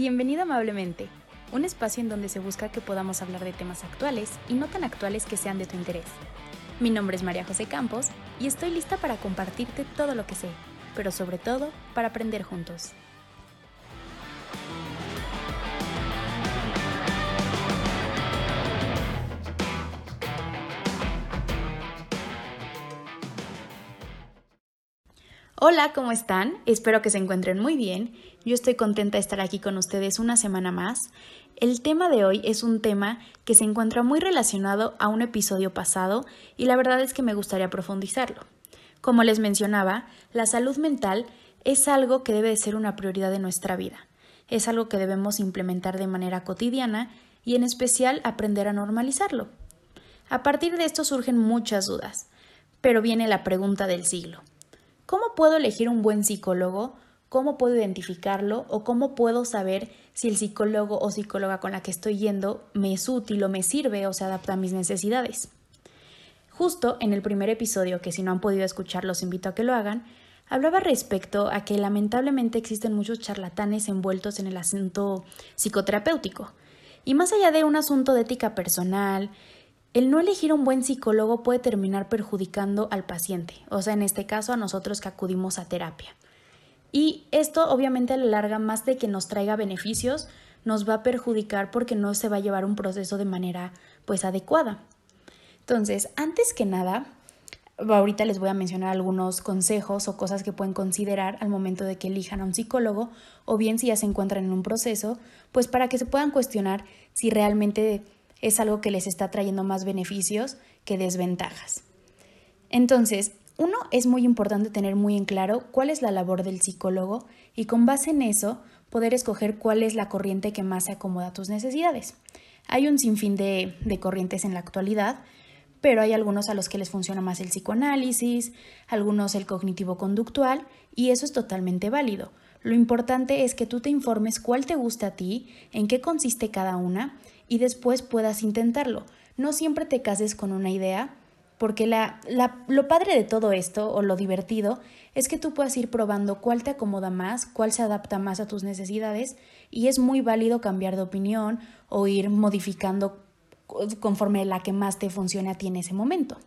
Bienvenido amablemente, un espacio en donde se busca que podamos hablar de temas actuales y no tan actuales que sean de tu interés. Mi nombre es María José Campos y estoy lista para compartirte todo lo que sé, pero sobre todo para aprender juntos. Hola, ¿cómo están? Espero que se encuentren muy bien. Yo estoy contenta de estar aquí con ustedes una semana más. El tema de hoy es un tema que se encuentra muy relacionado a un episodio pasado y la verdad es que me gustaría profundizarlo. Como les mencionaba, la salud mental es algo que debe de ser una prioridad de nuestra vida. Es algo que debemos implementar de manera cotidiana y en especial aprender a normalizarlo. A partir de esto surgen muchas dudas, pero viene la pregunta del siglo. ¿Cómo puedo elegir un buen psicólogo? ¿Cómo puedo identificarlo? ¿O cómo puedo saber si el psicólogo o psicóloga con la que estoy yendo me es útil o me sirve o se adapta a mis necesidades? Justo en el primer episodio, que si no han podido escuchar los invito a que lo hagan, hablaba respecto a que lamentablemente existen muchos charlatanes envueltos en el asunto psicoterapéutico. Y más allá de un asunto de ética personal, el no elegir un buen psicólogo puede terminar perjudicando al paciente, o sea, en este caso a nosotros que acudimos a terapia. Y esto obviamente a la larga, más de que nos traiga beneficios, nos va a perjudicar porque no se va a llevar un proceso de manera pues adecuada. Entonces, antes que nada, ahorita les voy a mencionar algunos consejos o cosas que pueden considerar al momento de que elijan a un psicólogo o bien si ya se encuentran en un proceso, pues para que se puedan cuestionar si realmente es algo que les está trayendo más beneficios que desventajas. Entonces, uno, es muy importante tener muy en claro cuál es la labor del psicólogo y con base en eso poder escoger cuál es la corriente que más se acomoda a tus necesidades. Hay un sinfín de, de corrientes en la actualidad, pero hay algunos a los que les funciona más el psicoanálisis, algunos el cognitivo-conductual, y eso es totalmente válido. Lo importante es que tú te informes cuál te gusta a ti, en qué consiste cada una y después puedas intentarlo. No siempre te cases con una idea, porque la, lo padre de todo esto, o lo divertido, es que tú puedas ir probando cuál te acomoda más, cuál se adapta más a tus necesidades, y es muy válido cambiar de opinión o ir modificando conforme la que más te funcione a ti en ese momento.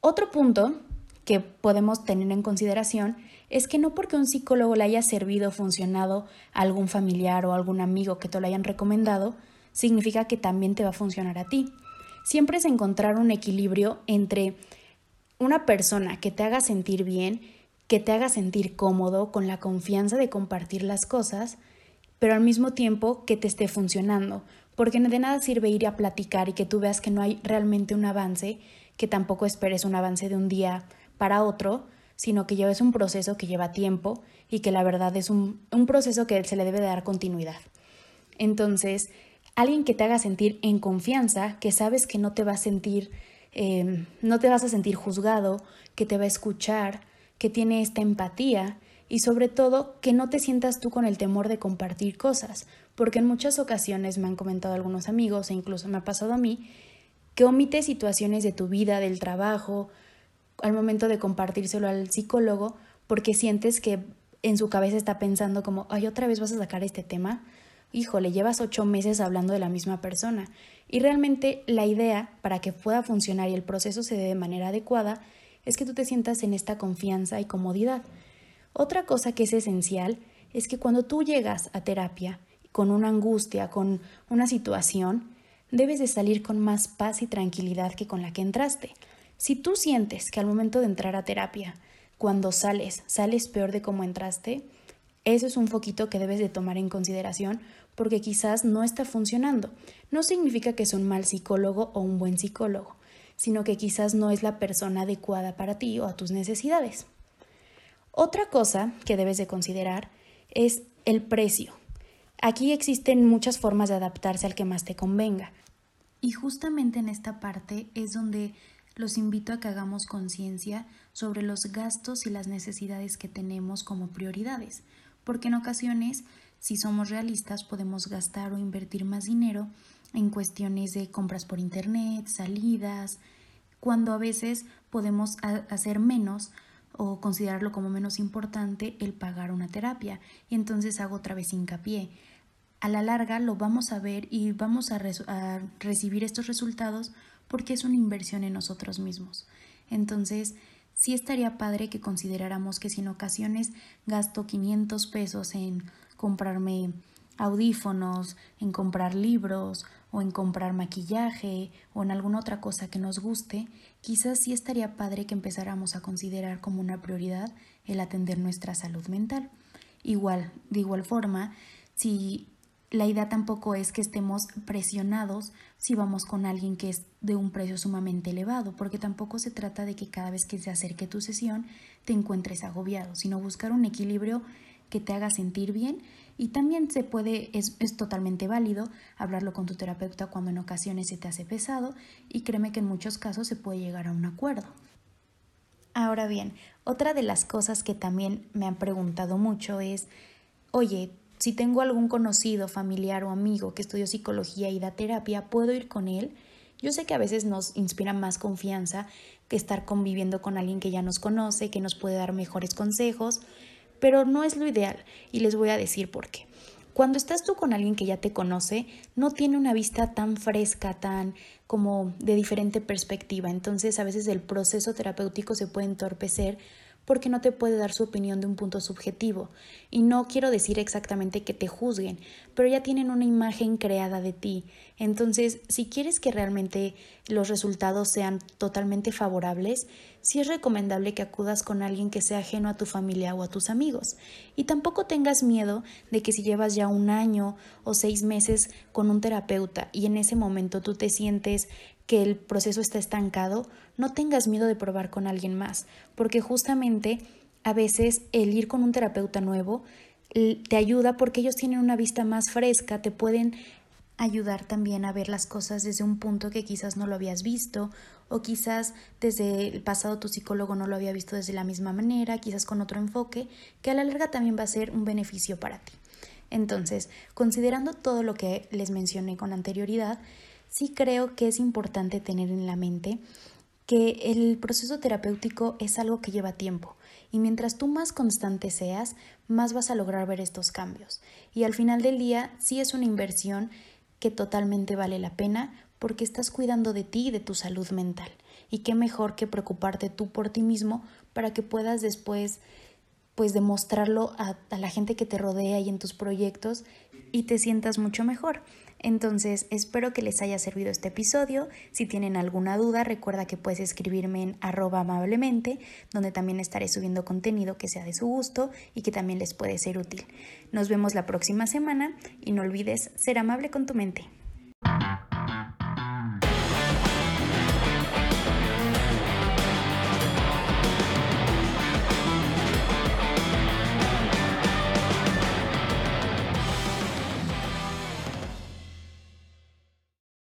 Otro punto que podemos tener en consideración es que no porque un psicólogo le haya servido o funcionado a algún familiar o algún amigo que te lo hayan recomendado, significa que también te va a funcionar a ti. Siempre es encontrar un equilibrio entre una persona que te haga sentir bien, que te haga sentir cómodo, con la confianza de compartir las cosas, pero al mismo tiempo que te esté funcionando, porque de nada sirve ir a platicar y que tú veas que no hay realmente un avance, que tampoco esperes un avance de un día para otro, sino que lleves un proceso que lleva tiempo y que la verdad es un, un proceso que se le debe dar continuidad. Entonces, alguien que te haga sentir en confianza, que sabes que no te va a sentir, em, no te vas a sentir juzgado, que te va a escuchar, que tiene esta empatía y sobre todo que no te sientas tú con el temor de compartir cosas, porque en muchas ocasiones me han comentado algunos amigos e incluso me ha pasado a mí que omite situaciones de tu vida, del trabajo, al momento de compartírselo al psicólogo, porque sientes que en su cabeza está pensando como, ay, otra vez vas a sacar este tema, híjole, llevas ocho meses hablando de la misma persona. Y realmente la idea para que pueda funcionar y el proceso se dé de manera adecuada es que tú te sientas en esta confianza y comodidad. Otra cosa que es esencial es que cuando tú llegas a terapia con una angustia, con una situación, debes de salir con más paz y tranquilidad que con la que entraste. Si tú sientes que al momento de entrar a terapia, cuando sales, sales peor de cómo entraste, eso es un foquito que debes de tomar en consideración porque quizás no está funcionando. No significa que es un mal psicólogo o un buen psicólogo, sino que quizás no es la persona adecuada para ti o a tus necesidades. Otra cosa que debes de considerar es el precio. Aquí existen muchas formas de adaptarse al que más te convenga. Y justamente en esta parte es donde los invito a que hagamos conciencia sobre los gastos y las necesidades que tenemos como prioridades porque en ocasiones, si somos realistas, podemos gastar o invertir más dinero en cuestiones de compras por internet, salidas, cuando a veces podemos hacer menos o considerarlo como menos importante el pagar una terapia. Y entonces hago otra vez hincapié. A la larga lo vamos a ver y vamos a, a recibir estos resultados porque es una inversión en nosotros mismos. Entonces, sí estaría padre que consideráramos que si en ocasiones gasto 500 pesos en comprarme audífonos, en comprar libros o en comprar maquillaje o en alguna otra cosa que nos guste, quizás sí estaría padre que empezáramos a considerar como una prioridad el atender nuestra salud mental. Igual, de igual forma, si la idea tampoco es que estemos presionados si vamos con alguien que es de un precio sumamente elevado, porque tampoco se trata de que cada vez que se acerque tu sesión te encuentres agobiado, sino buscar un equilibrio que te haga sentir bien y también se puede, es, es, totalmente válido hablarlo con tu terapeuta cuando en ocasiones se te hace pesado y créeme que en muchos casos se puede llegar a un acuerdo. Ahora bien, otra de las cosas que también me han preguntado mucho es, oye, si tengo algún conocido, familiar o amigo que estudió psicología y da terapia, ¿puedo ir con él? Yo sé que a veces nos inspira más confianza que estar conviviendo con alguien que ya nos conoce, que nos puede dar mejores consejos, pero no es lo ideal y les voy a decir por qué. Cuando estás tú con alguien que ya te conoce, no tiene una vista tan fresca, tan como de diferente perspectiva, entonces a veces el proceso terapéutico se puede entorpecer porque no te puede dar su opinión de un punto subjetivo. Y no quiero decir exactamente que te juzguen, pero ya tienen una imagen creada de ti. Entonces, si quieres que realmente los resultados sean totalmente favorables, sí es recomendable que acudas con alguien que sea ajeno a tu familia o a tus amigos. Y tampoco tengas miedo de que si llevas ya un año o seis meses con un terapeuta y en ese momento tú te sientes que el proceso está estancado, no tengas miedo de probar con alguien más, porque justamente a veces el ir con un terapeuta nuevo te ayuda porque ellos tienen una vista más fresca, te pueden ayudar también a ver las cosas desde un punto que quizás no lo habías visto o quizás desde el pasado tu psicólogo no lo había visto desde la misma manera, quizás con otro enfoque, que a la larga también va a ser un beneficio para ti. Entonces, considerando todo lo que les mencioné con anterioridad, sí creo que es importante tener en la mente que el proceso terapéutico es algo que lleva tiempo y mientras tú más constante seas, más vas a lograr ver estos cambios. Y al final del día sí es una inversión que totalmente vale la pena porque estás cuidando de ti y de tu salud mental. Y qué mejor que preocuparte tú por ti mismo para que puedas después pues demostrarlo a, a la gente que te rodea y en tus proyectos y te sientas mucho mejor. Entonces, espero que les haya servido este episodio. Si tienen alguna duda, recuerda que puedes escribirme en arroba amablemente, donde también estaré subiendo contenido que sea de su gusto y que también les puede ser útil. Nos vemos la próxima semana y no olvides ser amable con tu mente.